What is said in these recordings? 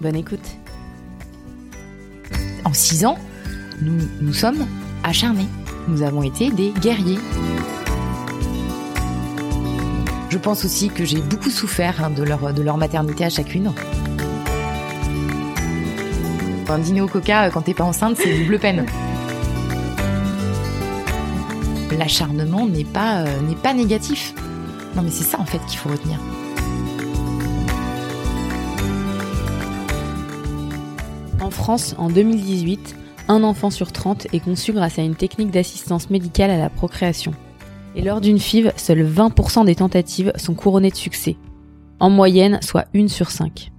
Bonne écoute. En six ans, nous nous sommes acharnés. Nous avons été des guerriers. Je pense aussi que j'ai beaucoup souffert hein, de, leur, maternité à chacune. Un dîner au coca euh, quand t'es pas enceinte, c'est double peine. L'acharnement n'est pas, euh, n'est pas négatif. Non mais c'est ça en fait qu'il faut retenir. En France, en 2018, un enfant sur 30 est conçu grâce à une technique d'assistance médicale à la procréation. Et lors d'une FIV, seuls 20% des tentatives sont couronnées de succès. En moyenne, soit une sur 5.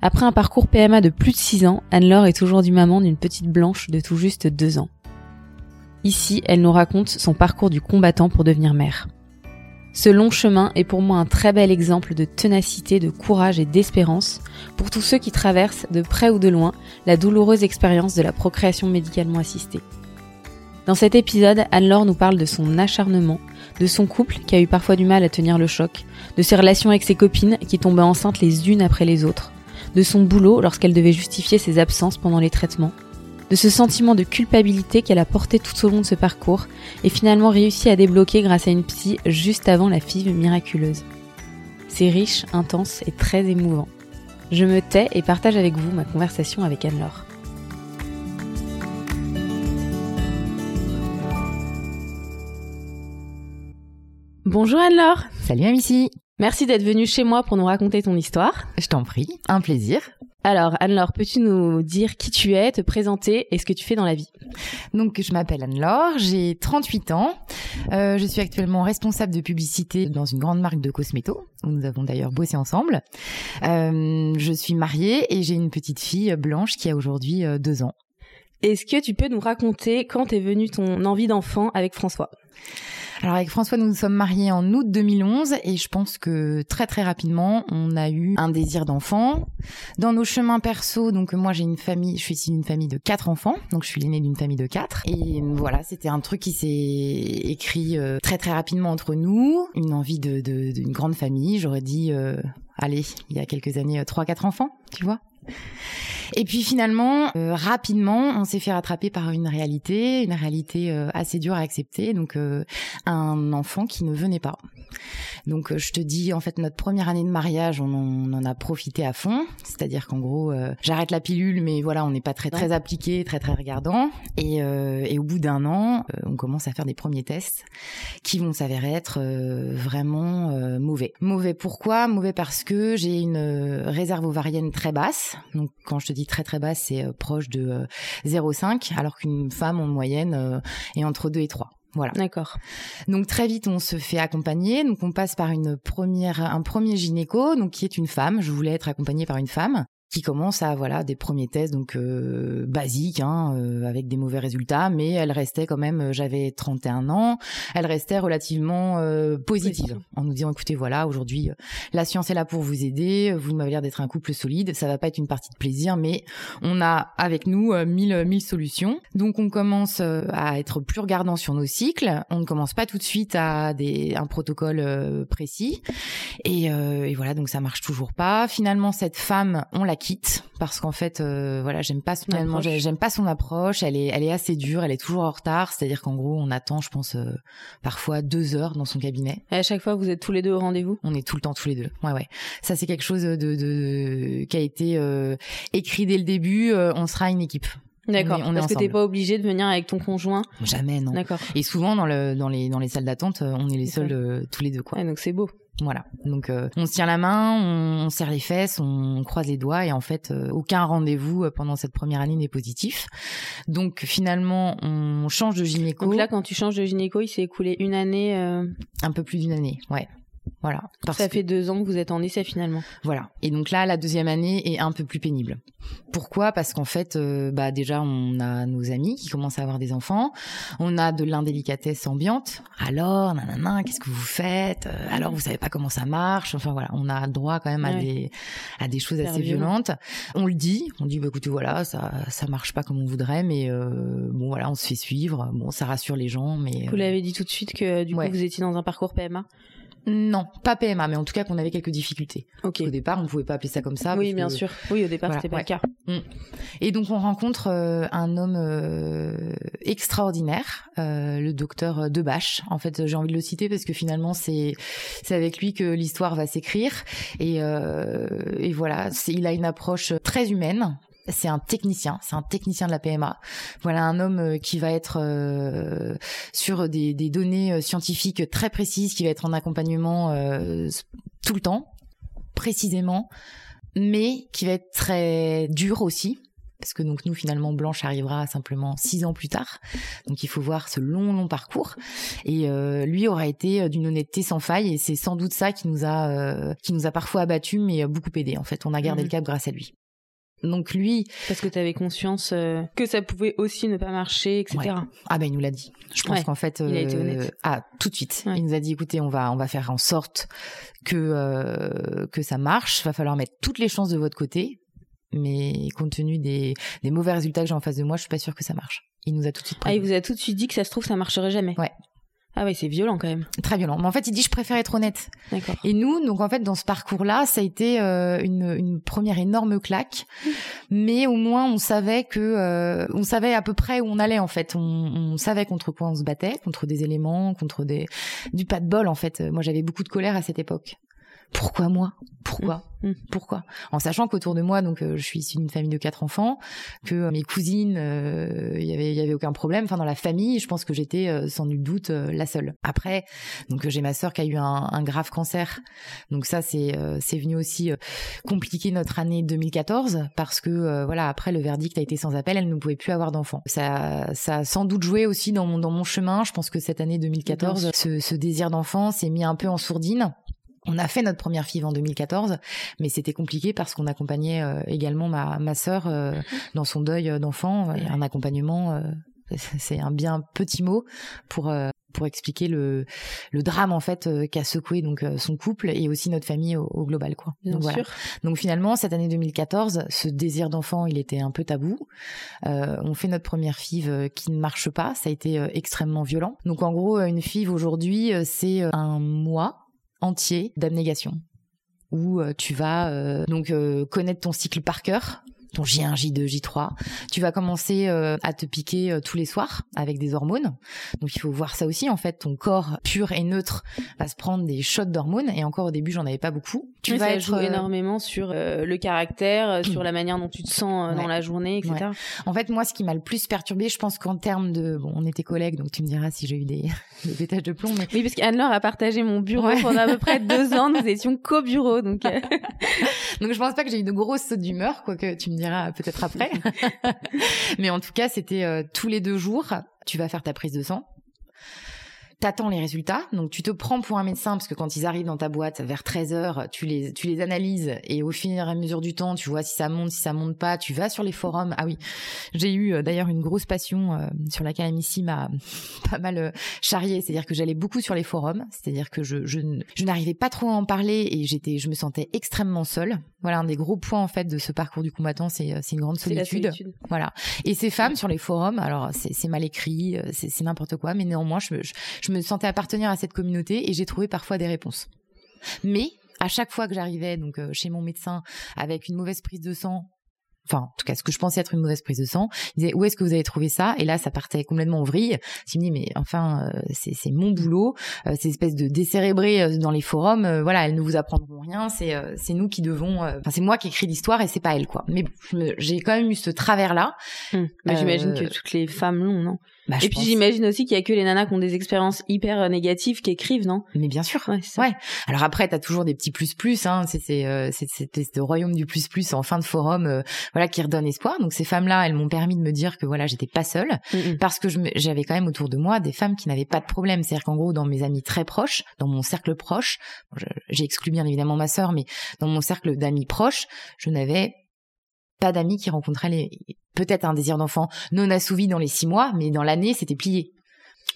Après un parcours PMA de plus de 6 ans, Anne-Laure est aujourd'hui maman d'une petite blanche de tout juste 2 ans. Ici, elle nous raconte son parcours du combattant pour devenir mère. Ce long chemin est pour moi un très bel exemple de ténacité, de courage et d'espérance pour tous ceux qui traversent, de près ou de loin, la douloureuse expérience de la procréation médicalement assistée. Dans cet épisode, Anne-Laure nous parle de son acharnement, de son couple qui a eu parfois du mal à tenir le choc, de ses relations avec ses copines qui tombaient enceintes les unes après les autres, de son boulot lorsqu'elle devait justifier ses absences pendant les traitements, de ce sentiment de culpabilité qu'elle a porté tout au long de ce parcours et finalement réussi à débloquer grâce à une psy juste avant la FIV miraculeuse. C'est riche, intense et très émouvant. Je me tais et partage avec vous ma conversation avec Anne-Laure. Bonjour Anne-Laure Salut Amici Merci d'être venue chez moi pour nous raconter ton histoire. Je t'en prie, un plaisir. Alors, Anne-Laure, peux-tu nous dire qui tu es, te présenter et ce que tu fais dans la vie? Donc, je m'appelle Anne-Laure, j'ai 38 ans. Euh, je suis actuellement responsable de publicité dans une grande marque de cosméto, où nous avons d'ailleurs bossé ensemble. Euh, je suis mariée et j'ai une petite fille blanche qui a aujourd'hui euh, deux ans. Est-ce que tu peux nous raconter quand est venue ton envie d'enfant avec François? Alors avec François, nous nous sommes mariés en août 2011 et je pense que très très rapidement, on a eu un désir d'enfant. Dans nos chemins perso, donc moi j'ai une famille, je suis ici d'une famille de quatre enfants, donc je suis l'aînée d'une famille de quatre. Et voilà, c'était un truc qui s'est écrit euh, très très rapidement entre nous, une envie de d'une grande famille. J'aurais dit, euh, allez, il y a quelques années, euh, trois quatre enfants, tu vois. Et puis finalement, euh, rapidement, on s'est fait rattraper par une réalité, une réalité euh, assez dure à accepter, donc euh, un enfant qui ne venait pas. Donc je te dis, en fait, notre première année de mariage, on en, a profité à fond, c'est-à-dire qu'en gros, j'arrête la pilule, mais voilà, on n'est pas très très appliqué, très très regardant, et, et au bout d'un an, on commence à faire des premiers tests qui vont s'avérer être vraiment mauvais. Mauvais pourquoi? Mauvais parce que j'ai une réserve ovarienne très basse, donc quand je te dis très très basse, c'est euh, proche de 0,5, euh, alors qu'une femme en moyenne euh, est entre 2 et 3. Voilà. D'accord. Donc très vite on se fait accompagner. Donc on passe par une première, un premier gynéco, donc qui est une femme. Je voulais être accompagnée par une femme qui commence à voilà des premiers tests donc euh, basiques hein, euh, avec des mauvais résultats mais elle restait quand même euh, j'avais 31 ans. Elle restait relativement positive en nous disant écoutez voilà aujourd'hui la science est là pour vous aider vous m'avez l'air d'être un couple solide ça va pas être une partie de plaisir mais on a avec nous mille mille solutions. Donc on commence à être plus regardant sur nos cycles. On ne commence pas tout de suite à des un protocole précis. Et, et voilà donc ça marche toujours pas. Finalement cette femme on la quitte parce qu'en fait euh, voilà j'aime pas son j'aime pas son approche elle est elle est assez dure elle est toujours en retard c'est à dire qu'en gros on attend je pense euh, parfois deux heures dans son cabinet et à chaque fois vous êtes tous les deux au rendez-vous? On est tout le temps tous les deux ouais ouais ça c'est quelque chose de, de, qui a été euh, écrit dès le début on sera une équipe D'accord. Parce que t'es pas obligé de venir avec ton conjoint? Jamais, non. D'accord. Et souvent dans le dans les dans les salles d'attente, on est les seuls tous les deux quoi. Ouais, donc c'est beau. Voilà. Donc euh, on se tient la main, on, serre les fesses, on croise les doigts et en fait euh, aucun rendez-vous euh, pendant cette première année n'est positif. Donc finalement on change de gynéco. Donc là quand tu changes de gynéco, il s'est écoulé une année. Un peu plus d'une année, ouais. Voilà. ça fait deux ans que vous êtes en essai finalement. Voilà. Et donc là, la deuxième année est un peu plus pénible. Pourquoi? Parce qu'en fait, euh, bah déjà, on a nos amis qui commencent à avoir des enfants. On a de l'indélicatesse ambiante. Alors, nanana, qu'est-ce que vous faites? Euh, Alors, vous savez pas comment ça marche? Enfin voilà, on a droit quand même à des à des choses assez violentes. On le dit. On dit, bah écoutez, voilà, ça ça marche pas comme on voudrait, mais euh, bon voilà, on se fait suivre. Bon, ça rassure les gens, mais vous l'avez dit tout de suite que du coup vous étiez dans un parcours PMA. Non, pas PMA, mais en tout cas qu'on avait quelques difficultés. Au départ, on ne pouvait pas appeler ça comme ça. Oui, bien sûr. Oui, au départ, c'était pas le cas. Mm. Et donc, on rencontre euh, un homme euh, extraordinaire, euh, le docteur Debache. En fait, j'ai envie de le citer parce que finalement, c'est c'est avec lui que l'histoire va s'écrire. Et, et voilà, il a une approche très humaine, c'est un technicien, c'est un technicien de la PMA. Voilà un homme euh, qui va être euh, sur des, données euh, scientifiques très précises, qui va être en accompagnement tout le temps, précisément, mais qui va être très dur aussi. Parce que donc nous finalement Blanche arrivera simplement six ans plus tard, donc il faut voir ce long long parcours. Et lui aura été d'une honnêteté sans faille, et c'est sans doute ça qui nous a qui nous a parfois abattus, mais beaucoup aidé. En fait, on a gardé mmh. le cap grâce à lui. Donc lui, parce que tu avais conscience euh, que ça pouvait aussi ne pas marcher, etc. Ah ben il nous l'a dit. Je pense qu'en fait, il a été honnête. Euh, ah tout de suite, il nous a dit écoutez, on va on va faire en sorte que euh, que ça marche. Va falloir mettre toutes les chances de votre côté, mais compte tenu des, des mauvais résultats que j'ai en face de moi, je suis pas sûre que ça marche. Il nous a tout de suite. Ah, il vous a tout de suite dit que ça se trouve ça marcherait jamais. Ouais. Ah oui, c'est violent quand même. Très violent. Mais en fait, il dit je préfère être honnête. D'accord. Et nous, donc en fait, dans ce parcours-là, ça a été euh, une, une, première énorme claque, mais au moins on savait que euh, on savait à peu près où on allait en fait. On, on, savait contre quoi on se battait, contre des éléments, contre des du pas de bol en fait. Moi, j'avais beaucoup de colère à cette époque pourquoi moi? Pourquoi? Mmh. Mmh. Pourquoi? En sachant qu'autour de moi, donc euh, je suis issue d'une famille de quatre enfants, que euh, mes cousines, il euh, y avait, y avait aucun problème. Enfin, dans la famille, je pense que j'étais sans nul doute la seule. Après, donc j'ai ma sœur qui a eu un, un grave cancer. Donc ça, c'est c'est venu aussi compliquer notre année 2014 parce que voilà, après le verdict a été sans appel, elle ne pouvait plus avoir d'enfants. Ça, ça a sans doute joué aussi dans mon dans mon chemin. Je pense que cette année 2014, ce, ce désir d'enfant s'est mis un peu en sourdine. On a fait notre première FIV en 2014, mais c'était compliqué parce qu'on accompagnait euh, également ma, ma sœur euh, mhm. dans son deuil euh, d'enfant. Un accompagnement, c'est un bien petit mot pour pour expliquer le, le drame en fait qu'a secoué donc son couple et aussi notre famille au, global quoi. Bien donc, sûr. donc finalement cette année 2014, ce désir d'enfant il était un peu tabou. on fait notre première FIV qui ne marche pas, ça a été extrêmement violent. Donc en gros une FIV aujourd'hui c'est un mois entier d'abnégation. Où euh, tu vas euh, donc euh, connaître ton cycle par cœur, ton J1, J2, J3. Tu vas commencer euh, à te piquer euh, tous les soirs avec des hormones. Donc il faut voir ça aussi en fait. Ton corps pur et neutre va se prendre des shots d'hormones et encore au début j'en avais pas beaucoup. Tu vas ça joue euh, énormément sur le caractère, sur la manière dont tu te sens dans la journée, etc. En fait moi ce qui m'a le plus perturbé, je pense qu'en termes de bon on était collègues donc tu me diras si j'ai eu des, des pétages de plomb. Mais oui parce qu'Anne-Laure a partagé mon bureau pendant à peu près deux ans. Nous étions co-bureau donc. donc je pense pas que j'ai eu de grosses sautes d'humeur quoique tu me peut-être après. Mais en tout cas, c'était euh, tous les deux jours, tu vas faire ta prise de sang t'attends les résultats. Donc tu te prends pour un médecin parce que quand ils arrivent dans ta boîte vers 13 heures, tu les tu les analyses et au fur et à mesure du temps, tu vois si ça monte, si ça monte pas. Tu vas sur les forums. Ah oui, j'ai eu euh, d'ailleurs une grosse passion euh, sur laquelle ici m'a pas mal euh, charrié. C'est-à-dire que j'allais beaucoup sur les forums. C'est-à-dire que je je, je n'arrivais pas trop à en parler et j'étais je me sentais extrêmement seule. Voilà un des gros points en fait de ce parcours du combattant, c'est c'est une grande solitude. Voilà. Et ces femmes sur les forums, alors c'est mal écrit, c'est n'importe quoi, mais néanmoins je, je, je me sentais appartenir à cette communauté et j'ai trouvé parfois des réponses. Mais à chaque fois que j'arrivais donc euh, chez mon médecin avec une mauvaise prise de sang enfin en tout cas ce que je pensais être une mauvaise prise de sang il disait où est-ce que vous avez trouvé ça? Et là ça partait complètement en vrille. Je me dis mais enfin euh, c'est mon boulot. Euh, ces espèces de décérébrés dans les forums voilà elles ne vous apprendront rien. C'est c'est nous qui devons enfin c'est moi qui écris l'histoire et c'est pas elle quoi. Mais j'ai quand même eu ce travers là hum. j'imagine que toutes les femmes l'ont non? Bah, et puis j'imagine aussi qu'il y a que les nanas qui ont des expériences hyper euh, négatives qui écrivent, non? Mais bien sûr. Ouais. ouais. Alors après, t'as toujours des petits plus plus. Hein. C'est c'est euh, c'est royaume du plus plus en fin de forum, euh, voilà, qui redonne espoir. Donc ces femmes-là, elles m'ont permis de me dire que voilà, j'étais pas seule, mm, mm. parce que j'avais quand même autour de moi des femmes qui n'avaient pas de problème. C'est-à-dire qu'en gros, dans mes amis très proches, dans mon cercle proche, j'ai exclu bien évidemment ma sœur, mais dans mon cercle d'amis proches, je n'avais pas d'amis qui rencontraient les, peut-être un désir d'enfant non assouvi dans les six mois, mais dans l'année, c'était plié.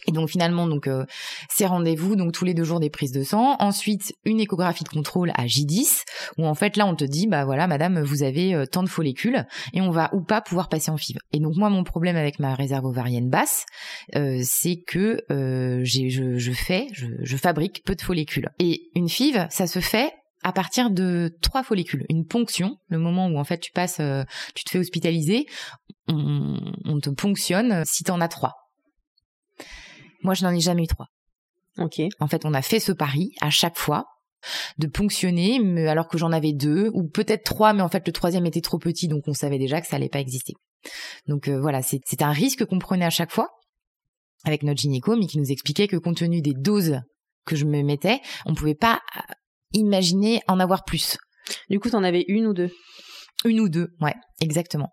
Et donc finalement, donc euh, ces rendez-vous, donc tous les deux jours des prises de sang. Ensuite, une échographie de contrôle à J10, où en fait là on te dit, bah voilà, madame, vous avez euh, tant de follicules et on va ou pas pouvoir passer en FIV. Et donc moi, mon problème avec ma réserve ovarienne basse, euh, c'est que je, fais, je, je fabrique peu de follicules. Et une FIV, ça se fait à partir de trois follicules. Une ponction, le moment où en fait tu passes, euh, tu te fais hospitaliser, on, te ponctionne si tu en as trois. Moi, je n'en ai jamais eu trois. Ok. En fait, on a fait ce pari à chaque fois de ponctionner, mais alors que j'en avais deux ou peut-être trois, mais en fait le troisième était trop petit, donc on savait déjà que ça allait pas exister. Donc euh, voilà, c'est un risque qu'on prenait à chaque fois avec notre gynéco, mais qui nous expliquait que compte tenu des doses que je me mettais, on pouvait pas imaginer en avoir plus. Du coup, t'en avais une ou deux une ou deux, ouais, exactement.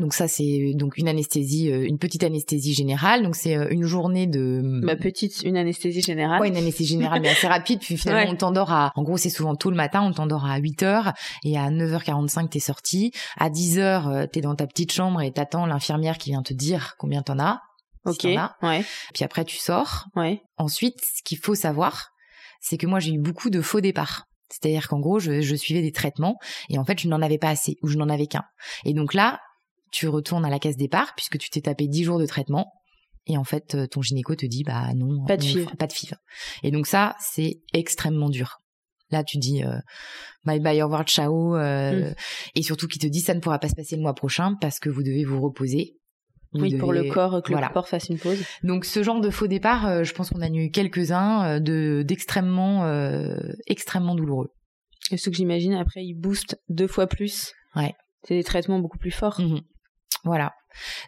Donc ça c'est donc une anesthésie, euh, une petite anesthésie générale. Donc c'est euh, une journée de. Ma petite, une anesthésie générale. Ouais, une anesthésie générale, mais assez rapide. Puis finalement on t'endort à, en gros c'est souvent tôt le matin, on t'endort à 8 heures et à 9h45 t'es sorti. À 10 heures euh, t'es dans ta petite chambre et t'attends l'infirmière qui vient te dire combien t'en as. Ok. ouais. Puis après tu sors. Ouais. Ensuite, ce qu'il faut savoir, c'est que moi j'ai eu beaucoup de faux départs. C'est-à-dire qu'en gros, je, suivais des traitements et en fait, je n'en avais pas assez ou je n'en avais qu'un. Et donc là, tu retournes à la case départ puisque tu t'es tapé 10 jours de traitement et en fait, ton gynéco te dit bah non, pas de five, pas de five. Et donc ça, c'est extrêmement dur. Là, tu dis euh, bye bye, au revoir, ciao, euh, mm. et surtout qui te dit ça ne pourra pas se passer le mois prochain parce que vous devez vous reposer oui, pour le corps, que le corps fasse une pause. Donc ce genre de faux départ, euh, je pense qu'on a eu quelques-uns euh, de d'extrêmement euh, extrêmement douloureux. Et ce que j'imagine, après, ils boostent deux fois plus. Ouais. C'est des traitements beaucoup plus forts. Mmh voilà.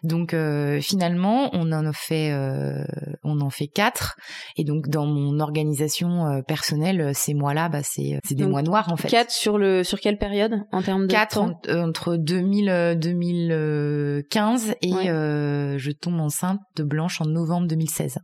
Donc euh, finalement, on en fait, euh, on en fait quatre. Et donc dans mon organisation euh, personnelle, ces mois-là, bah, c'est c'est des mois noirs en fait. Quatre sur le sur quelle période en termes de quatre temps? entre 2000 2015 et je tombe enceinte de Blanche en novembre 2016.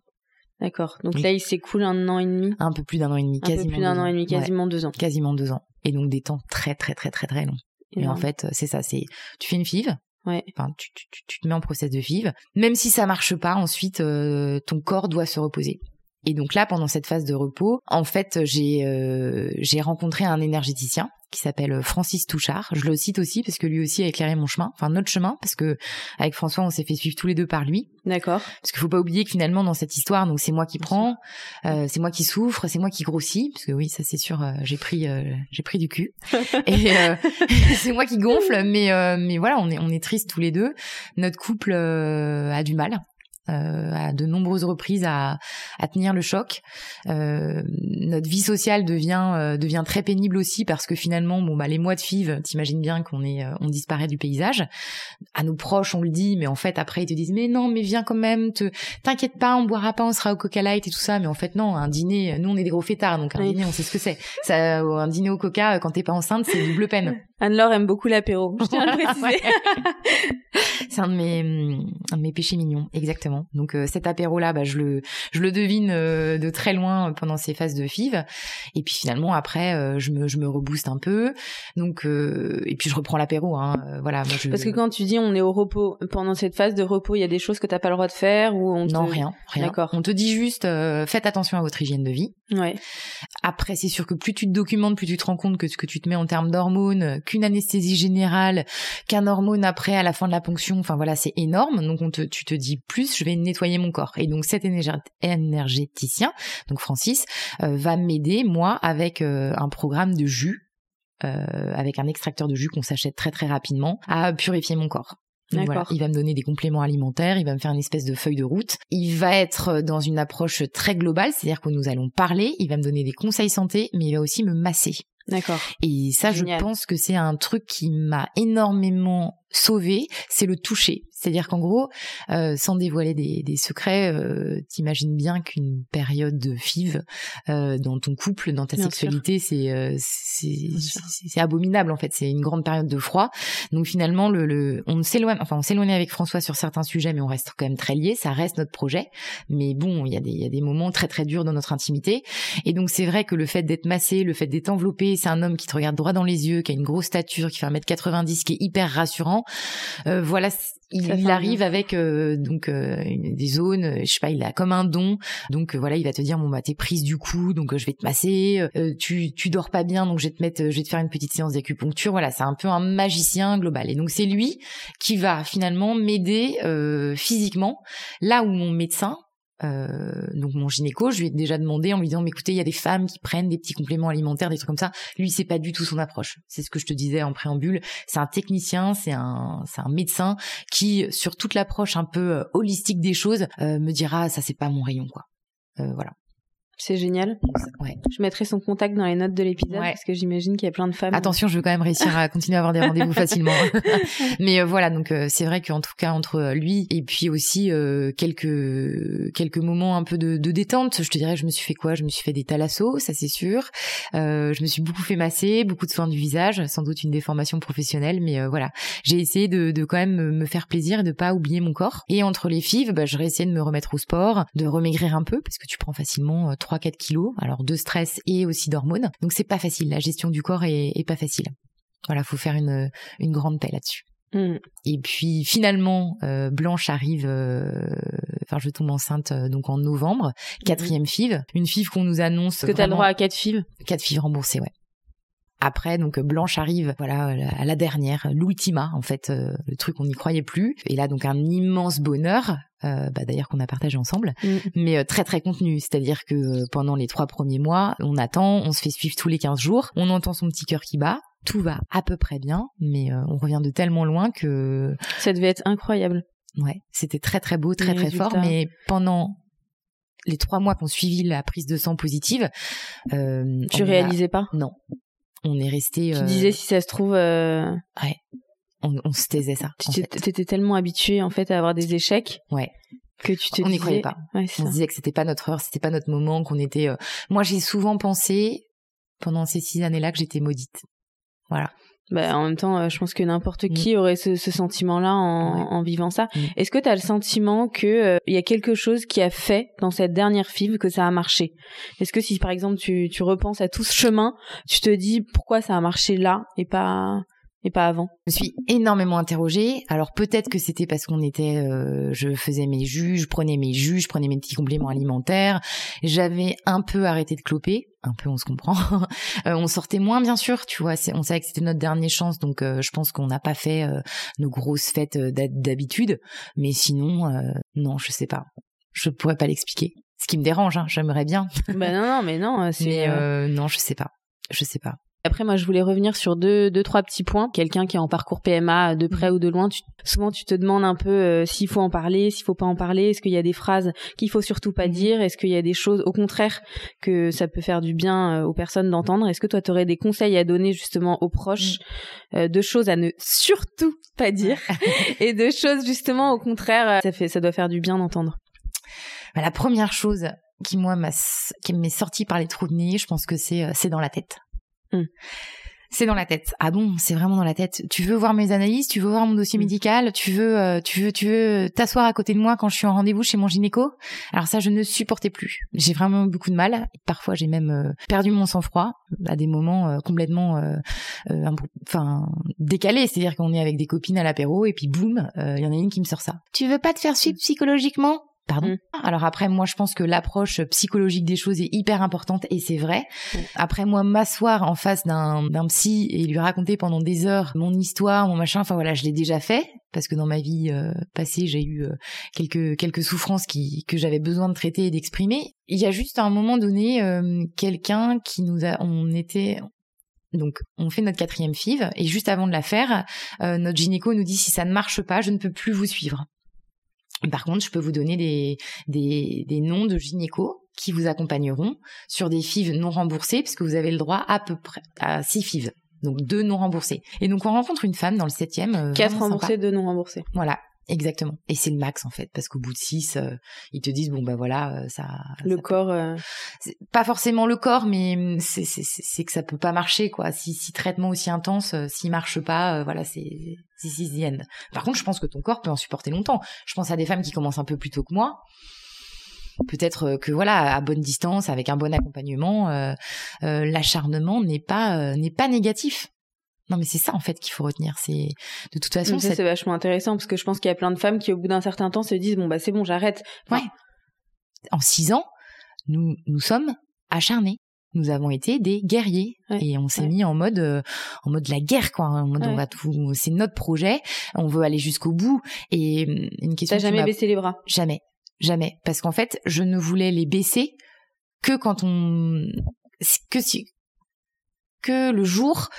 D'accord. Donc là, il s'écoule un an et demi? Un peu plus d'un an et demi, quasiment. Un peu plus d'un an et demi, quasiment deux ans. Quasiment deux ans. Et donc des temps très très très très très longs. Et, en fait, c'est ça. C'est tu fais une FIV, Ouais. Enfin, tu, tu, tu, te mets en process de FIV. Même si ça marche pas, ensuite, euh, ton corps doit se reposer. Et donc là, pendant cette phase de repos, en fait, j'ai euh, j'ai rencontré un énergéticien qui s'appelle euh, Francis Touchard. Je le cite aussi parce que lui aussi a éclairé mon chemin, enfin notre chemin, parce que avec François, on s'est fait suivre tous les deux par lui. D'accord. Parce qu'il faut pas oublier que finalement dans cette histoire, donc c'est moi qui prends, euh, c'est moi qui souffre, c'est moi qui grossis, parce que oui, ça c'est sûr, euh, j'ai pris euh, j'ai pris du cul, et c'est moi qui gonfle, mais mais voilà, on est on est triste tous les deux. Notre couple a du mal euh, à de nombreuses reprises à, à tenir le choc. Euh, notre vie sociale devient euh, devient très pénible aussi parce que finalement, bon bah les mois de FIV, t'imagines bien qu'on est on disparaît du paysage. À nos proches, on le dit, mais en fait après ils te disent mais non, mais viens quand même, te t'inquiète pas, on boira pas, on sera au Coca Light et tout ça. Mais en fait non, un dîner, nous on est des gros fêtards, donc un dîner on sait ce que c'est. Ça, un dîner au Coca quand t'es pas enceinte, c'est double peine. Anne-Laure aime beaucoup l'apéro. Je tiens à le préciser. c'est un de mes un de mes péchés mignons, exactement. Donc euh, cet apéro là, bah, je le je le devine euh, de très loin pendant ces phases de FIV. Et puis finalement après, euh, je me je me rebooste un peu. Donc et puis je reprends l'apéro. Hein, voilà. Parce que quand tu dis on est au repos pendant cette phase de repos, il y a des choses que t'as pas le droit de faire ou on non rien rien. D'accord. On te dit juste faites attention à votre hygiène de vie. Ouais. Après c'est sûr que plus tu te documentes, plus tu te rends compte que ce que tu te mets en termes d'hormones, qu'une anesthésie générale, qu'un hormone après à la fin de la ponction, enfin voilà c'est énorme. Donc on te tu te dis plus je vais nettoyer mon corps. Et donc cet énergéticien, donc Francis, euh, va m'aider moi avec euh, un programme de jus, euh, avec un extracteur de jus qu'on s'achète très très rapidement, à purifier mon corps. Voilà, il va me donner des compléments alimentaires, il va me faire une espèce de feuille de route. Il va être dans une approche très globale, c'est-à-dire que nous allons parler, il va me donner des conseils santé, mais il va aussi me masser. D'accord. Et ça, je pense que c'est un truc qui m'a énormément sauver, c'est le toucher. C'est-à-dire qu'en gros, euh, sans dévoiler des, des secrets, euh, t'imagines bien qu'une période de FIV euh, dans ton couple, dans ta sexualité, c'est euh, c'est abominable en fait. C'est une grande période de froid. Donc finalement, le, le on s'éloigne, enfin on s'éloigne avec François sur certains sujets, mais on reste quand même très liés. Ça reste notre projet. Mais bon, il y a des il y a des moments très très durs dans notre intimité. Et donc c'est vrai que le fait d'être massé, le fait d'être enveloppé, c'est un homme qui te regarde droit dans les yeux, qui a une grosse stature, qui fait 1m90, qui est hyper rassurant. Euh, voilà, il, arrive avec euh, donc euh, des zones, je sais pas, il a comme un don. Donc voilà, il va te dire bon bah t'es prise du coup, donc je vais te masser. tu tu dors pas bien, donc je vais te mettre, je vais te faire une petite séance d'acupuncture. Voilà, c'est un peu un magicien global. Et donc c'est lui qui va finalement m'aider physiquement là où mon médecin euh, donc mon gynéco, je lui ai déjà demandé en lui disant, mais écoutez, il y a des femmes qui prennent des petits compléments alimentaires, des trucs comme ça. Lui, c'est pas du tout son approche. C'est ce que je te disais en préambule. C'est un technicien, c'est un, c'est un médecin qui, sur toute l'approche un peu euh, holistique des choses, euh, me dira, ça c'est pas mon rayon, quoi. voilà. C'est génial. Ouais. Je mettrai son contact dans les notes de l'épisode parce que j'imagine qu'il y a plein de femmes. Attention, je veux quand même réussir à continuer à avoir des rendez-vous facilement. Mais euh, voilà, donc euh, c'est vrai qu'en tout cas entre euh, lui et puis aussi quelques quelques moments un peu de, de, détente, je te dirais, je me suis fait quoi? Je me suis fait des thalassos, ça c'est sûr. je me suis beaucoup fait masser, beaucoup de soins du visage, sans doute une déformation professionnelle, mais voilà, j'ai essayé de, de, quand même me faire plaisir et de pas oublier mon corps. Et entre les fives, bah, j'aurais essayé de me remettre au sport, de remaigrir un peu parce que tu prends facilement 3-4 kilos, alors de stress et aussi d'hormones. Donc c'est pas facile, la gestion du corps est, pas facile. Voilà, faut faire une, une grande paix là-dessus. Mm. Et puis finalement, euh, Blanche arrive, euh, enfin je tombe enceinte euh, donc en novembre, quatrième mm. FIV, une FIV qu'on nous annonce. Que t'as le droit à quatre FIV Quatre FIV remboursées, ouais. Après, donc Blanche arrive, voilà, à la dernière, l'ultima, en fait, le truc on n'y croyait plus. Et là, donc un immense bonheur, euh, bah, d'ailleurs qu'on a partagé ensemble, mm. mais euh, très très contenu. C'est-à-dire que euh, pendant les trois premiers mois, on attend, on se fait suivre tous les 15 jours, on entend son petit cœur qui bat, tout va à peu près bien, mais on revient de tellement loin que... Ça devait être incroyable. Ouais, c'était très très beau, très très fort, mais pendant les trois mois qu'on suivi la prise de sang positive, euh, tu réalisais pas? Non, on est resté. Tu disais si ça se trouve. Ouais on, se taisait ça. Tu étais tellement habitué en fait à avoir des échecs. Ouais. Que tu te on n'y croyait pas. on se disait que c'était pas notre heure, c'était pas notre moment, qu'on était. Euh, moi, j'ai souvent pensé pendant ces six années-là que j'étais maudite. Voilà. Bah, en même temps, euh, je pense que n'importe mm. qui aurait ce, sentiment-là en, vivant ça. Mm. Est-ce que tu as le sentiment que euh, il y a quelque chose qui a fait dans cette dernière FIV que ça a marché? Est-ce que si par exemple tu, tu repenses à tout ce chemin, tu te dis pourquoi ça a marché là et pas et pas avant Je me suis énormément interrogée. Alors peut-être que c'était parce qu'on était, euh, je faisais mes jus, je prenais mes jus, je prenais mes petits compléments alimentaires. J'avais un peu arrêté de cloper, un peu on se comprend. Euh, on sortait moins bien sûr, tu vois. On savait que c'était notre dernière chance, donc euh, je pense qu'on n'a pas fait nos grosses fêtes d'habitude. Mais sinon, non, je sais pas. Je pourrais pas l'expliquer. Ce qui me dérange, hein, j'aimerais bien. ben non, non, mais non. Mais non, je sais pas. Je sais pas. Après, moi, je voulais revenir sur deux, deux trois petits points. Quelqu'un qui est en parcours PMA de près ou de loin, tu, souvent tu te demandes un peu euh, s'il faut en parler, s'il faut pas en parler. Est-ce qu'il y a des phrases qu'il faut surtout pas mhm. dire? Est-ce qu'il y a des choses, au contraire, que ça peut faire du bien euh, aux personnes d'entendre? Est-ce que toi, tu aurais des conseils à donner justement aux proches euh, de choses à ne surtout pas dire et de choses justement au contraire, ça fait, ça doit faire du bien d'entendre? Bah, la première chose qui moi m'a qui m'est sortie par les trous de nez, je pense que c'est c'est dans la tête. Hmm. C'est dans la tête. Ah bon, c'est vraiment dans la tête. Tu veux voir mes analyses, tu veux voir mon dossier hmm. médical, tu veux, euh, tu veux, tu veux t'asseoir à côté de moi quand je suis en rendez-vous chez mon gynéco? Alors ça, je ne supportais plus. J'ai vraiment beaucoup de mal. Parfois, j'ai même euh, perdu mon sang-froid à des moments euh, complètement, enfin, décalés. C'est-à-dire qu'on est avec des copines à l'apéro et puis boum, il y en a une qui me sort ça. Tu veux pas te faire suivre psychologiquement? Pardon. Mm. Alors après, moi, je pense que l'approche psychologique des choses est hyper importante et c'est vrai. Mm. Après, moi, m'asseoir en face d'un psy et lui raconter pendant des heures mon histoire, mon machin, enfin voilà, je l'ai déjà fait parce que dans ma vie euh, passée, j'ai eu euh, quelques quelques souffrances qui que j'avais besoin de traiter et d'exprimer. Il y a juste à un moment donné euh, quelqu'un qui nous a, on était donc, on fait notre quatrième FIV et juste avant de la faire, notre gynéco nous dit si ça ne marche pas, je ne peux plus vous suivre. Par contre, je peux vous donner des, des, des noms de gynécos qui vous accompagneront sur des FIV non remboursés, puisque vous avez le droit à peu près à 6 FIV. Donc deux non remboursés. Et donc on rencontre une femme dans le septième. euh, Quatre remboursés, deux non remboursés. Voilà, exactement. Et c'est le max en fait, parce qu'au bout de six, euh, ils te disent bon bah voilà, euh, ça. Le ça corps. euh, pas forcément le corps, mais hum, c'est c'est c'est c'est que ça peut pas marcher quoi. Si si traitement aussi intense, euh, s'il marche pas, euh, voilà c'est c'est the end. Par contre, je pense que ton corps peut en supporter longtemps. Je pense à des femmes qui commencent un peu plus tôt que moi. Peut-être que voilà, à bonne distance, avec un bon accompagnement, l'acharnement n'est pas euh, n'est pas négatif. Non, mais c'est ça en fait qu'il faut retenir. C'est de toute façon, ça, cette- c'est vachement intéressant parce que je pense qu'il y a plein de femmes qui, au bout d'un certain temps, se disent bon bah c'est bon, j'arrête. Enfin, Ouais. en six ans, nous nous sommes acharnés. Nous avons été des guerriers Ouais, et on s'est ouais. mis en mode euh, en mode la guerre quoi. hein, En mode on va tout, c'est notre projet, on veut aller jusqu'au bout. Et hum, une question T'as jamais m'a- baissé les bras. jamais, jamais, parce qu'en fait, je ne voulais les baisser que quand on que si que le jour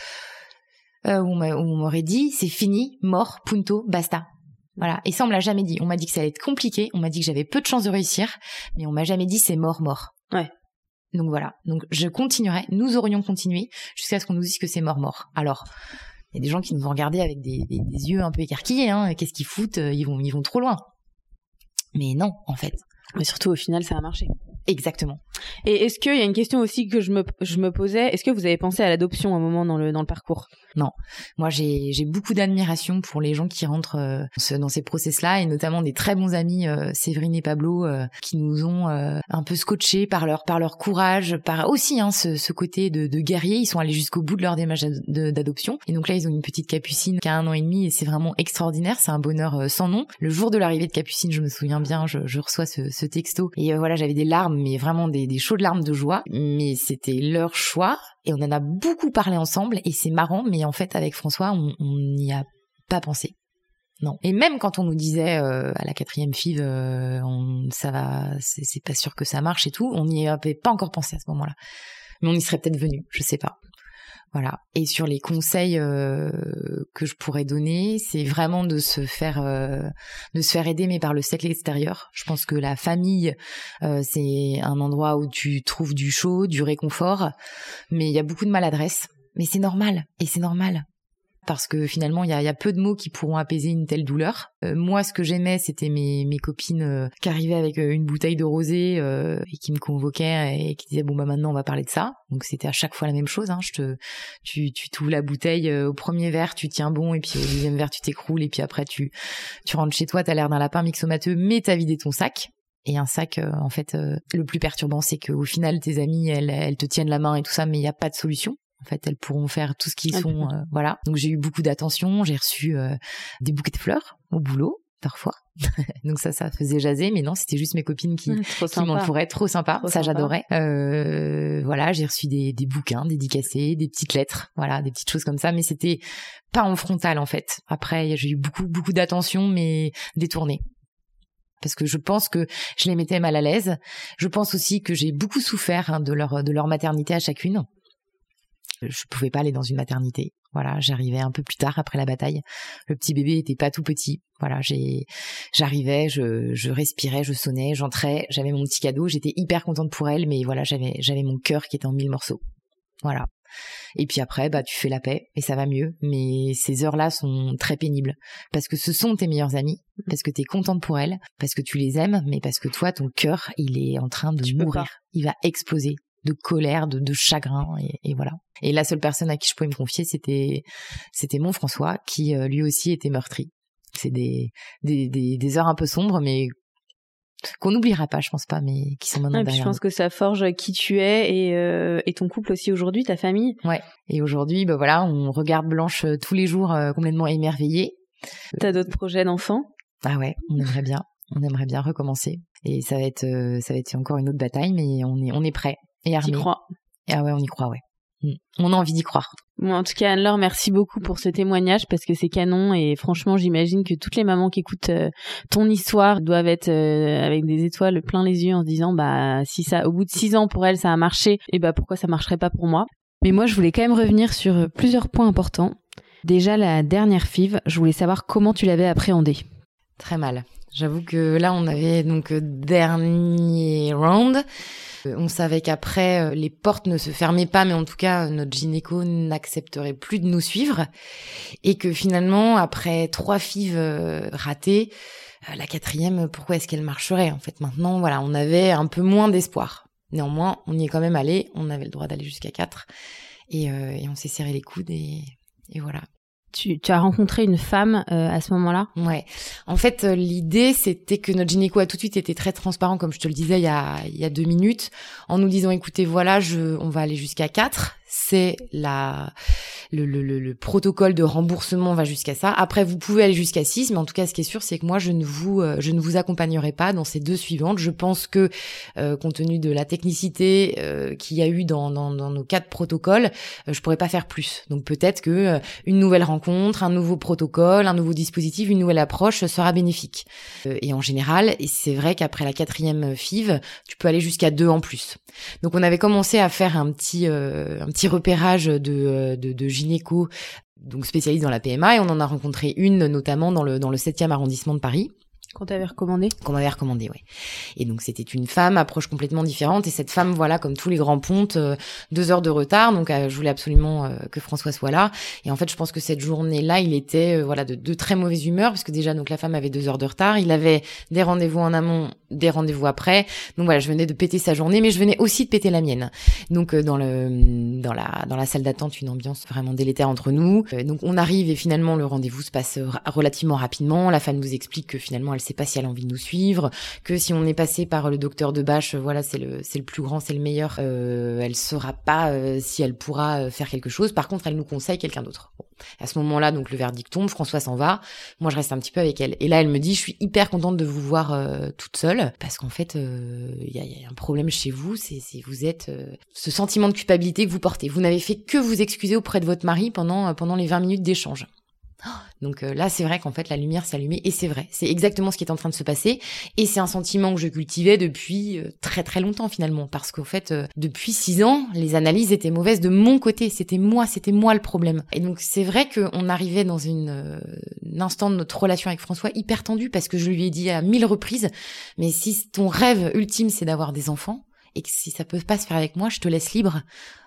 euh, où on m'aurait dit c'est fini, mort, punto, basta. Voilà. Et ça, on me l'a jamais dit. On m'a dit que ça allait être compliqué. On m'a dit que j'avais peu de chances de réussir, mais on m'a jamais dit c'est mort, mort. Ouais. Donc voilà. Donc je continuerai. Nous aurions continué jusqu'à ce qu'on nous dise que c'est mort, mort. Alors. Il y a des gens qui nous ont regardés avec des, des- des yeux un peu écarquillés. Hein. Qu'est-ce qu'ils foutent? Ils vont, ils vont trop loin. Mais non, en fait. Mais surtout, au final, ça a marché. Exactement. Et est-ce qu'il y a une question aussi que je me, je me posais Est-ce que vous avez pensé à l'adoption à un moment dans le, dans le parcours? Moi, j'ai beaucoup d'admiration pour les gens qui rentrent euh, ce- dans ces process-là, et notamment des très bons amis, euh, Séverine et Pablo, euh, qui nous ont un peu scotchés par leur par leur courage, par aussi hein, ce, ce côté de, de guerrier. Ils sont allés jusqu'au bout de leur démarche d'adoption. Et donc là, ils ont une petite Capucine qui a un an et demi, et c'est vraiment extraordinaire. C'est un bonheur sans nom. Le jour de l'arrivée de Capucine, je me souviens bien, je, je reçois ce, ce texto, et euh, voilà, j'avais des larmes, mais vraiment des, des chaudes larmes de joie. Mais c'était leur choix, et on en a beaucoup parlé ensemble, et c'est marrant, mais en fait, avec François, on n'y a pas pensé. Non. Et même quand on nous disait euh, à la quatrième FIV, euh, on, ça va, c'est pas sûr que ça marche et tout, on n'y avait pas encore pensé à ce moment-là. Mais on y serait peut-être venu, je sais pas. Voilà. Et sur les conseils euh, que je pourrais donner, c'est vraiment de se faire euh, de se faire aider, mais par le cercle extérieur. Je pense que la famille, euh, c'est un endroit où tu trouves du chaud, du réconfort, mais il y a beaucoup de maladresse. Mais c'est normal, et c'est normal parce que finalement il y a, peu de mots qui pourront apaiser une telle douleur. Euh, moi, ce que j'aimais, c'était mes, copines euh, qui arrivaient avec euh, une bouteille de rosé et qui me convoquaient et qui disaient bon bah maintenant on va parler de ça. Donc c'était à chaque fois la même chose. Hein. Je te, tu, tu t'ouvres la bouteille au premier verre, tu tiens bon et puis au deuxième verre tu t'écroules et puis après tu, tu rentres chez toi, t'as l'air d'un lapin mixomateux, mais t'as vidé ton sac. Et un sac, en fait, le plus perturbant, c'est qu'au final, tes amis, elles, elles te tiennent la main et tout ça, mais il n'y a pas de solution. En fait, elles pourront faire tout ce qu'ils sont. pourront. euh, voilà. Donc j'ai eu beaucoup d'attention. J'ai reçu euh, des bouquets de fleurs au boulot parfois. Donc ça, ça faisait jaser. Mais non, c'était juste mes copines qui, Trop qui m'entouraient. Trop sympa. Trop ça, j'adorais. Euh, voilà, j'ai reçu des, des bouquins dédicacés, des petites lettres, voilà, des petites choses comme ça. Mais c'était pas en frontal en fait. Après, j'ai eu beaucoup, beaucoup d'attention, mais détournée. Parce que je pense que je les mettais mal à l'aise. Je pense aussi que j'ai beaucoup souffert hein, de leur de leur maternité à chacune. Je pouvais pas aller dans une maternité. Voilà, j'arrivais un peu plus tard après la bataille. Le petit bébé était pas tout petit. Voilà, j'ai, j'arrivais, je, je respirais, je sonnais, j'entrais, j'avais mon petit cadeau, j'étais hyper contente pour elle, mais voilà, j'avais, j'avais mon cœur qui était en mille morceaux. Voilà. Et puis après, bah, tu fais la paix et ça va mieux. Mais ces heures-là sont très pénibles parce que ce sont tes meilleures amies, parce que t'es contente pour elles, parce que tu les aimes, mais parce que toi, ton cœur, il est en train de Tu mourir. Il va exploser de colère, de, de chagrin, et, et voilà. Et la seule personne à qui je pouvais me confier, c'était, c'était mon François, qui euh, lui aussi était meurtri. C'est des, des, des, des heures un peu sombres, mais qu'on n'oubliera pas, je pense pas, mais qui sont maintenant Ouais, puis je derrière pense que ça forge qui tu es et, euh, et ton couple aussi aujourd'hui, ta famille. Et aujourd'hui, bah voilà, on regarde Blanche euh, tous les jours euh, complètement émerveillée. T'as d'autres projets d'enfants? Ah ouais, on aimerait bien, on aimerait bien recommencer. Et ça va être, euh, ça va être encore une autre bataille, mais on est, on est prêt et T'y armé. crois Ah ouais, on y croit, ouais. Mm. On a envie d'y croire. Bon, en tout cas, Anne-Laure, merci beaucoup pour ce témoignage parce que c'est canon et franchement, j'imagine que toutes les mamans qui écoutent euh, ton histoire doivent être euh, avec des étoiles plein les yeux en se disant, bah, si ça, au bout de six ans pour elle, ça a marché, et bah, pourquoi ça marcherait pas pour moi? Mais moi, je voulais quand même revenir sur euh, plusieurs points importants. Déjà, la dernière FIV, je voulais savoir comment tu l'avais appréhendée. Très mal. J'avoue que là, on avait donc dernier round. On savait qu'après, les portes ne se fermaient pas, mais en tout cas, notre gynéco n'accepterait plus de nous suivre. Et que finalement, après trois fives ratées, la quatrième, pourquoi est-ce qu'elle marcherait En fait, maintenant, voilà, on avait un peu moins d'espoir. Néanmoins, on y est quand même allé. On avait le droit d'aller jusqu'à quatre. Et, on s'est serré les coudes et voilà. Tu, tu, as rencontré une femme euh, à ce moment-là? Ouais. En fait, euh, l'idée, c'était que notre gynéco a tout de suite été très transparent, comme je te le disais il y a, il y a deux minutes, en nous disant, écoutez, voilà, je, on va aller jusqu'à quatre c'est la le, le, le, protocole de remboursement va jusqu'à ça. Après, vous pouvez aller jusqu'à 6, mais en tout cas, ce qui est sûr, c'est que moi, je ne vous euh, je ne vous accompagnerai pas dans ces deux suivantes. Je pense que, euh, compte tenu de la technicité euh, qu'il y a eu dans, dans, dans nos quatre protocoles, je pourrais pas faire plus. Donc peut-être que une nouvelle rencontre, un nouveau protocole, un nouveau dispositif, une nouvelle approche sera bénéfique. et en général, et c'est vrai qu'après la quatrième FIV, tu peux aller jusqu'à deux en plus. Donc on avait commencé à faire un petit un petit repérage de, euh, de, de gynéco donc spécialiste dans la PMA et on en a rencontré une notamment dans le dans le 7e arrondissement de Paris qu'on t'avait recommandé Qu'on m'avait recommandé, oui. Et donc c'était une femme, approche complètement différente. Et cette femme, voilà, comme tous les grands pontes, euh, deux heures de retard. Donc euh, je voulais absolument euh, que François soit là. Et en fait, je pense que cette journée-là, il était voilà de, de, très mauvaise humeur parce que déjà donc la femme avait deux heures de retard. Il avait des rendez-vous en amont, des rendez-vous après. Donc voilà, je venais de péter sa journée, mais je venais aussi de péter la mienne. Donc dans le dans la dans la salle d'attente, une ambiance vraiment délétère entre nous. donc on arrive et finalement le rendez-vous se passe relativement rapidement. La femme nous explique que finalement elle sait pas si elle a envie de nous suivre, que si on est passé par le docteur de Bâche, voilà, c'est le c'est le plus grand, c'est le meilleur, euh, elle saura pas euh, si elle pourra euh, faire quelque chose. Par contre, elle nous conseille quelqu'un d'autre. À ce moment-là, donc le verdict tombe, François s'en va, moi je reste un petit peu avec elle. Et là, elle me dit, je suis hyper contente de vous voir euh, toute seule, parce qu'en fait, il y a, y, a, un problème chez vous, c'est vous êtes ce sentiment de culpabilité que vous portez. Vous n'avez fait que vous excuser auprès de votre mari pendant pendant les 20 minutes d'échange. Donc euh, là, c'est vrai qu'en fait, la lumière allumée et c'est vrai, c'est exactement ce qui est en train de se passer. Et c'est un sentiment que je cultivais depuis euh, très très longtemps finalement, parce qu'en fait, euh, depuis six ans, les analyses étaient mauvaises de mon côté. C'était moi, c'était moi le problème. Et donc c'est vrai qu'on arrivait dans une, un instant de notre relation avec François hyper tendu parce que je lui ai dit à mille reprises, mais si ton rêve ultime c'est d'avoir des enfants, et que si ça peut pas se faire avec moi, je te laisse libre,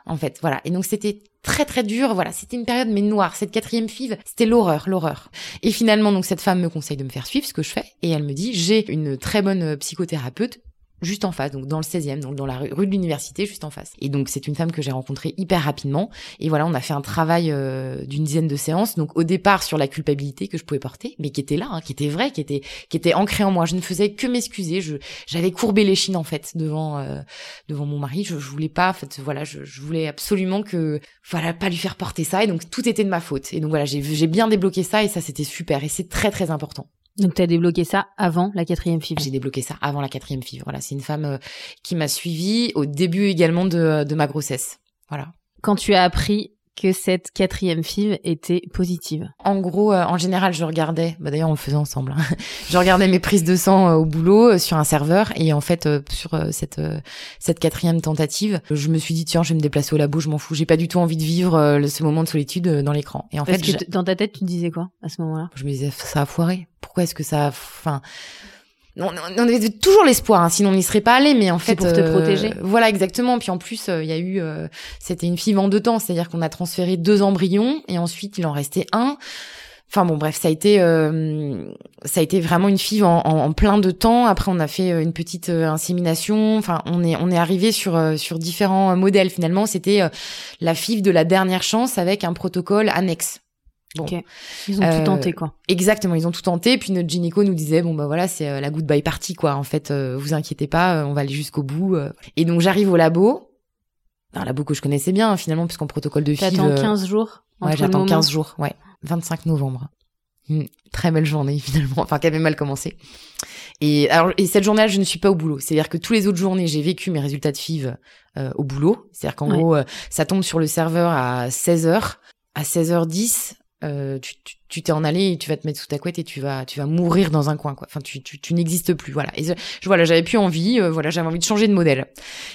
en fait. Voilà. Et donc c'était très très dur. Voilà, c'était une période mais noire. Cette quatrième five, c'était l'horreur, l'horreur. Et finalement, donc cette femme me conseille de me faire suivre, ce que je fais, et elle me dit j'ai une très bonne psychothérapeute juste en face, donc dans le 16e, donc dans la rue, de l'université, juste en face. Et donc c'est une femme que j'ai rencontrée hyper rapidement. Et voilà, on a fait un travail euh, d'une dizaine de séances. Donc au départ sur la culpabilité que je pouvais porter, mais qui était là, hein, qui était vrai, qui était qui était ancré en moi. Je ne faisais que m'excuser. Je j'avais courbé les chines en fait devant euh, devant mon mari. Je, je voulais pas, en fait, voilà, je, je voulais absolument que voilà pas lui faire porter ça. Et donc tout était de ma faute. Et donc voilà, j'ai j'ai bien débloqué ça et ça c'était super. Et c'est très très important. Donc tu as débloqué ça avant la quatrième FIV J'ai débloqué ça avant la quatrième FIV. Voilà, c'est une femme euh, qui m'a suivie au début également de, de ma grossesse. Voilà. Quand tu as appris que cette quatrième était positive En gros, euh, en général, je regardais, bah d'ailleurs on le faisait ensemble, hein. je regardais mes prises de sang euh, au boulot euh, sur un serveur et en fait sur cette cette quatrième tentative, je me suis dit tiens, je vais me déplacer au labo, je m'en fous, j'ai pas du tout envie de vivre ce moment de solitude dans l'écran. Et en fait, dans ta tête, tu disais quoi à ce moment-là? Je me disais ça a foiré. Pourquoi est-ce que ça, a... enfin on, on avait toujours l'espoir, hein, sinon on n'y serait pas allé. Mais en fait, pour te euh, protéger. Voilà, exactement. Puis en plus, euh, il y a eu, euh, c'était une FIV en deux temps, c'est-à-dire qu'on a transféré deux embryons et ensuite il en restait un. Enfin bon, bref, ça a été, ça a été vraiment une FIV en, en, plein de temps. Après, on a fait une petite insémination. Enfin, on est, on est arrivé sur sur différents modèles. Finalement, c'était la FIV de la dernière chance avec un protocole annexe. Bon. Ils ont tout tenté, quoi. Euh, exactement, ils ont tout tenté. Puis notre gynéco nous disait, bon, bah voilà, c'est euh, la goodbye party, quoi. En fait, euh, vous inquiétez pas, on va aller jusqu'au bout. Et donc, j'arrive au labo. Un labo que je connaissais bien, finalement, puisqu'en protocole de FIV... J'attends 15 jours Ouais, j'attends 15 jours, ouais. 25 novembre. Mmh, très belle journée, finalement. Enfin, qui avait mal commencé. Et, alors, et cette journée-là, je ne suis pas au boulot. C'est-à-dire que tous les autres journées, j'ai vécu mes résultats de FIV au boulot. C'est-à-dire qu'en gros, ça tombe sur le serveur à 16h. À 16h10, euh, tu t'es en allé et tu vas te mettre sous ta couette et tu vas tu vas mourir dans un coin quoi enfin tu tu, tu n'existes plus voilà et je, voilà j'avais plus envie euh, voilà j'avais envie de changer de modèle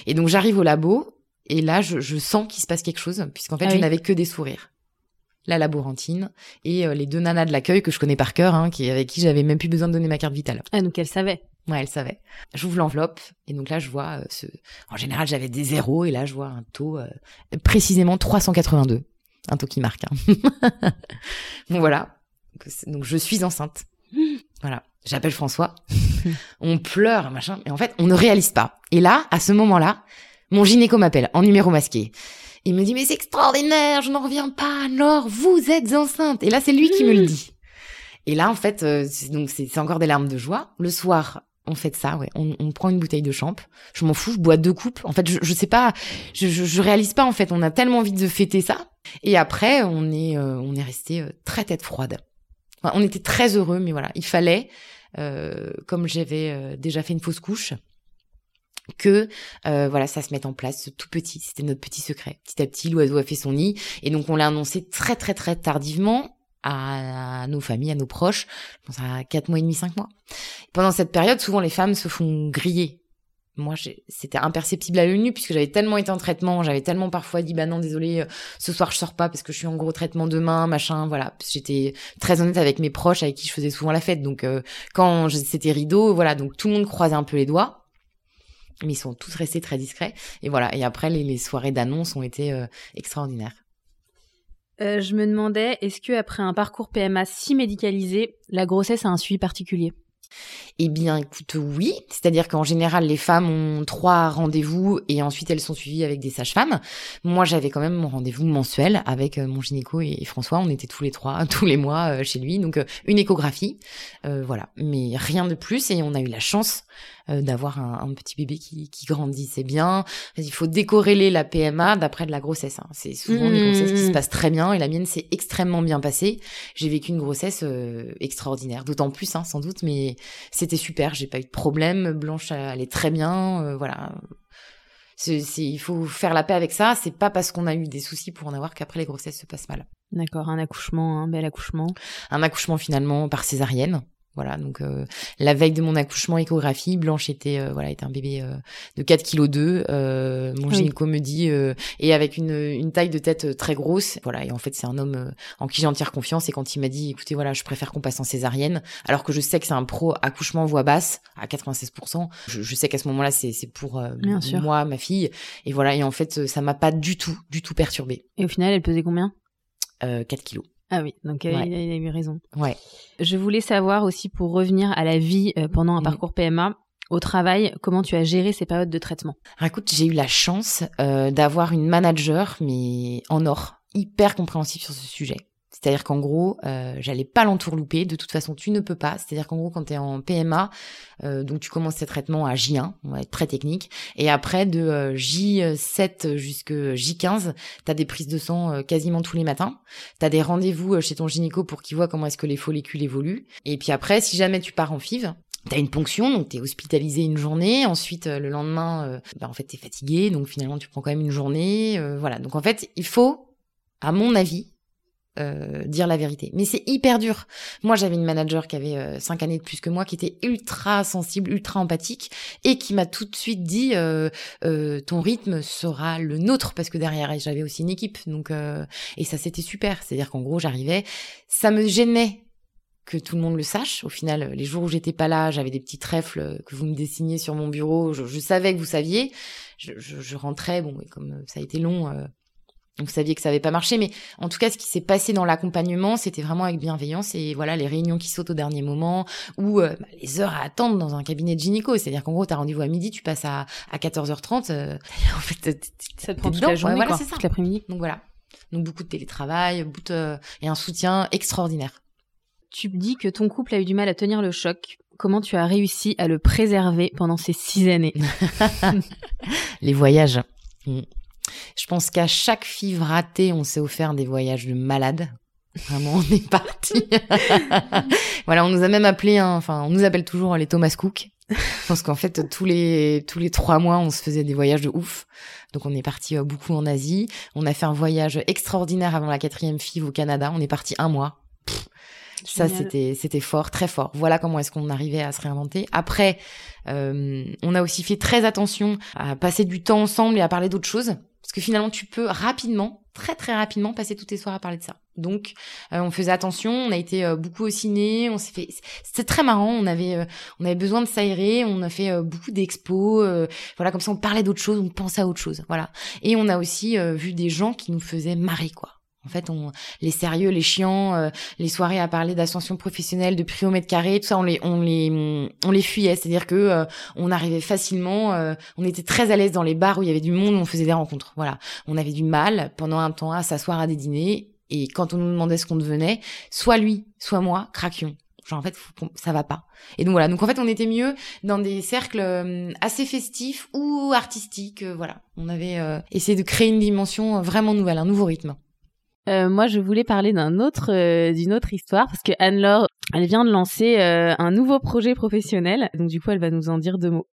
et donc j'arrive au labo et là je, je sens qu'il se passe quelque chose puisqu'en fait ah je n'avais que des sourires la laborantine et les deux nanas de l'accueil que je connais par cœur, hein, qui avec qui j'avais même plus besoin de donner ma carte vitale. Ah donc elle savait. Ouais, elle savait. J'ouvre l'enveloppe et donc là je vois ce. En général j'avais des zéros et là je vois un taux précisément 382, un taux qui marque. Hein. bon voilà. Donc je suis enceinte. Voilà. J'appelle François. on pleure, machin. Et en fait, on ne réalise pas. Et là, à ce moment-là, mon gynéco m'appelle en numéro masqué. Il me dit, mais c'est extraordinaire, je n'en reviens pas. Alors, vous êtes enceinte. Et là, c'est lui qui me le dit. Et là, en fait, euh, donc c'est encore des larmes de joie. Le soir, on fait ça, ouais. On, prend une bouteille de champ. Je m'en fous, je bois deux coupes. En fait, je, je sais pas, je, je, réalise pas. En fait, on a tellement envie de fêter ça. Et après, on est, euh, on est resté euh, très tête froide. on était très heureux, mais voilà, il fallait euh, comme j'avais euh, déjà fait une fausse couche, que euh, voilà ça se mette en place tout petit c'était notre petit secret petit à petit l'oiseau a fait son nid et donc on l'a annoncé très très très tardivement à, nos familles à nos proches. Je pense à quatre mois et demi cinq mois. Pendant cette période souvent les femmes se font griller. Moi c'était imperceptible à l'œil nu puisque j'avais tellement été en traitement j'avais tellement parfois dit bah non désolé euh, ce soir je sors pas parce que je suis en gros traitement demain machin voilà. J'étais très honnête avec mes proches avec qui je faisais souvent la fête. Donc euh, quand c'était rideau voilà. Donc tout le monde croisait un peu les doigts. Mais ils sont tous restés très discrets. Et voilà. Et après les, soirées d'annonce ont été euh, extraordinaires je me demandais est-ce que après un parcours PMA si médicalisé la grossesse a un suivi particulier? Eh bien, écoute, oui. C'est-à-dire qu'en général, les femmes ont trois rendez-vous et ensuite elles sont suivies avec des sages-femmes. Moi, j'avais quand même mon rendez-vous mensuel avec euh, mon gynéco et François. On était tous les trois, tous les mois euh, chez lui. Donc, euh, une échographie. voilà. Mais rien de plus. Et on a eu la chance euh, d'avoir un, petit bébé qui, qui grandissait bien. Il faut décorréler la PMA d'après de la grossesse. Hein. C'est souvent des grossesses qui se mmh. passent très bien et la mienne s'est extrêmement bien passée. J'ai vécu une grossesse euh, extraordinaire, d'autant plus hein, sans doute, mais c'était super. J'ai pas eu de problème. Blanche allait très bien. Euh, voilà. C'est, il faut faire la paix avec ça. C'est pas parce qu'on a eu des soucis pour en avoir qu'après les grossesses se passent mal. D'accord, un accouchement, un bel accouchement. Un accouchement finalement par césarienne. Voilà, donc euh, la veille de mon accouchement, échographie, Blanche était euh, voilà était un bébé euh, de 4 kg 2. mon gynéco me dit et avec une, une taille de tête très grosse. Voilà, et en fait c'est un homme en qui j'ai entière confiance. Et quand il m'a dit, écoutez voilà, je préfère qu'on passe en césarienne, alors que je sais que c'est un pro accouchement voix basse à 96%. Je, je sais qu'à ce moment-là c'est c'est pour moi, ma fille. Et voilà, et en fait ça m'a pas du tout du tout perturbé. Et au final, elle pesait combien? 4 kilos. Ah oui, donc il, a, eu raison. Ouais. Je voulais savoir aussi pour revenir à la vie euh, pendant un parcours PMA. Au travail, comment tu as géré ces périodes de traitement? Écoute, j'ai eu la chance euh, d'avoir une manager, mais en or, hyper compréhensive sur ce sujet. C'est-à-dire qu'en gros, euh, j'allais pas l'entourlouper. De toute façon, tu ne peux pas. C'est-à-dire qu'en gros, quand tu es en PMA, euh, donc tu commences tes traitements à J1, on va être très technique, et après de euh, J7 jusqu'à J15, tu as des prises de sang euh, quasiment tous les matins. Tu as des rendez-vous chez ton gynéco pour qu'il voit comment est-ce que les follicules évoluent. Et puis après, si jamais tu pars en FIV, T'as une ponction, donc t'es hospitalisé une journée. Ensuite, le lendemain, bah, en fait, t'es fatigué, donc finalement, tu prends quand même une journée. voilà. Donc en fait, il faut, à mon avis, euh, dire la vérité. Mais c'est hyper dur. Moi, j'avais une manager qui avait euh, cinq années de plus que moi, qui était ultra sensible, ultra empathique, et qui m'a tout de suite dit euh, ton rythme sera le nôtre, parce que derrière, j'avais aussi une équipe. Donc, et ça, c'était super. C'est-à-dire qu'en gros, j'arrivais, ça me gênait que tout le monde le sache. Au final, les jours où j'étais pas là, j'avais des petits trèfles que vous me dessiniez sur mon bureau. Je, savais que vous saviez. Je, je, je rentrais, bon, comme ça a été long vous saviez que ça avait pas marché, mais en tout cas, ce qui s'est passé dans l'accompagnement, c'était vraiment avec bienveillance et voilà les réunions qui sautent au dernier moment ou euh, bah, les heures à attendre dans un cabinet de gynéco. C'est-à-dire qu'en gros, t'as rendez-vous à midi, tu passes à, à 14h30. Euh, en fait, ça te prend toute la journée, voilà, c'est ça. Toute l'après-midi. Donc voilà. Donc beaucoup de télétravail, beaucoup de... et un soutien extraordinaire. Tu me dis que ton couple a eu du mal à tenir le choc. Comment tu as réussi à le préserver pendant ces six années? Les voyages. Mm. Je pense qu'à chaque FIV ratée, on s'est offert des voyages de malade. Vraiment, on est parti. voilà, on nous a même appelé, enfin, on nous appelle toujours les Thomas Cook. Pense qu'en fait, tous les tous les trois mois, on se faisait des voyages de ouf. Donc, on est parti euh, beaucoup en Asie. On a fait un voyage extraordinaire avant la quatrième FIV au Canada. On est parti un mois. Ça, c'était c'était fort, très fort. Voilà comment est-ce qu'on arrivait à se réinventer. Après, euh, on a aussi fait très attention à passer du temps ensemble et à parler d'autres choses. Parce que finalement, tu peux rapidement, très très rapidement, passer toutes tes soirs à parler de ça. Donc, euh, on faisait attention. On a été euh, beaucoup au ciné. On s'est fait. C'était très marrant. On avait, euh, on avait besoin de s'aérer. On a fait beaucoup d'expos. voilà, comme ça, on parlait d'autre chose. On pensait à autre chose. Voilà. Et on a aussi vu des gens qui nous faisaient marrer, quoi. En fait, on, les sérieux, les chiants, euh, les soirées à parler d'ascension professionnelle, de prix au mètre carré, tout ça, on les, on les, on les fuyait. C'est-à-dire que euh, on arrivait facilement, euh, on était très à l'aise dans les bars où il y avait du monde, où on faisait des rencontres. Voilà, on avait du mal pendant un temps à s'asseoir à des dîners. Et quand on nous demandait ce qu'on devenait, soit lui, soit moi, craquions. Genre en fait, ça va pas. Et donc voilà. Donc en fait, on était mieux dans des cercles assez festifs ou artistiques. Voilà, on avait essayé de créer une dimension vraiment nouvelle, un nouveau rythme. Euh, moi, je voulais parler d'un autre, euh, d'une autre histoire parce que Anne-Laure, elle vient de lancer euh, un nouveau projet professionnel. Donc du coup, elle va nous en dire deux mots.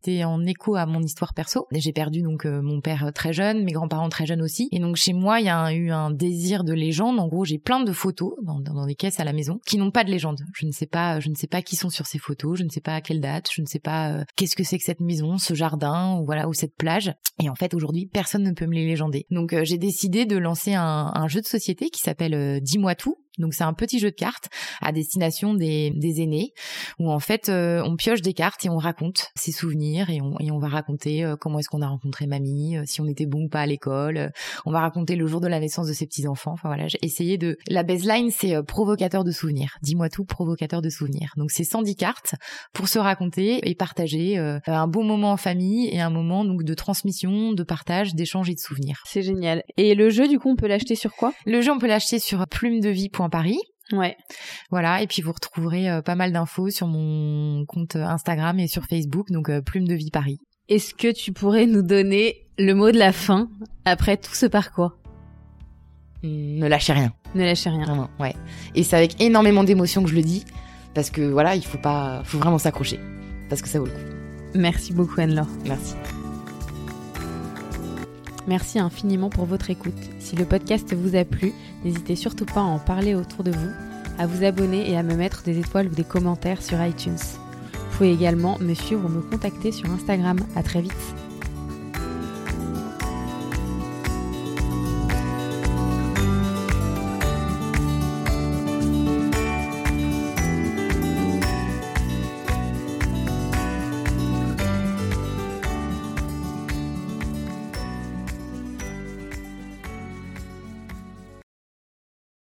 C'était en écho à mon histoire perso. J'ai perdu donc euh, mon père euh, très jeune, mes grands-parents très jeunes aussi. Et donc chez moi, il y a eu un désir de légende. En gros, j'ai plein de photos dans, des caisses à la maison qui n'ont pas de légende. Je ne sais pas, je ne sais pas qui sont sur ces photos. Je ne sais pas à quelle date. Je ne sais pas euh, qu'est-ce que c'est que cette maison, ce jardin ou voilà ou cette plage. Et en fait, aujourd'hui, personne ne peut me les légender. Donc j'ai décidé de lancer un, jeu de société qui s'appelle Dis-moi tout donc c'est un petit jeu de cartes à destination des, des aînés où en fait euh, on pioche des cartes et on raconte ses souvenirs et on, et on va raconter euh, comment est-ce qu'on a rencontré mamie, euh, si on était bon ou pas à l'école. on va raconter le jour de la naissance de ses petits enfants. Enfin voilà, j'ai essayé de. La baseline c'est provocateur de souvenirs. Dis-moi tout, provocateur de souvenirs. Donc c'est 110 cartes pour se raconter et partager un beau moment en famille et un moment donc de transmission, de partage, d'échange et de souvenirs. C'est génial. Et le jeu du coup on peut l'acheter sur quoi? Le jeu on peut l'acheter sur Paris. Ouais. Voilà, et puis vous retrouverez euh, pas mal d'infos sur mon compte Instagram et sur Facebook, donc euh, Plume de Vie Paris. Est-ce que tu pourrais nous donner le mot de la fin après tout ce parcours? Ne lâchez rien. Ne lâchez rien. ouais. Et c'est avec énormément d'émotion que je le dis, parce que voilà, il faut pas, faut vraiment s'accrocher, parce que ça vaut le coup. Merci beaucoup Anne-Laure. Merci. Merci infiniment pour votre écoute. Si le podcast vous a plu, n'hésitez surtout pas à en parler autour de vous, à vous abonner et à me mettre des étoiles ou des commentaires sur iTunes. Vous pouvez également me suivre ou me contacter sur Instagram. À très vite.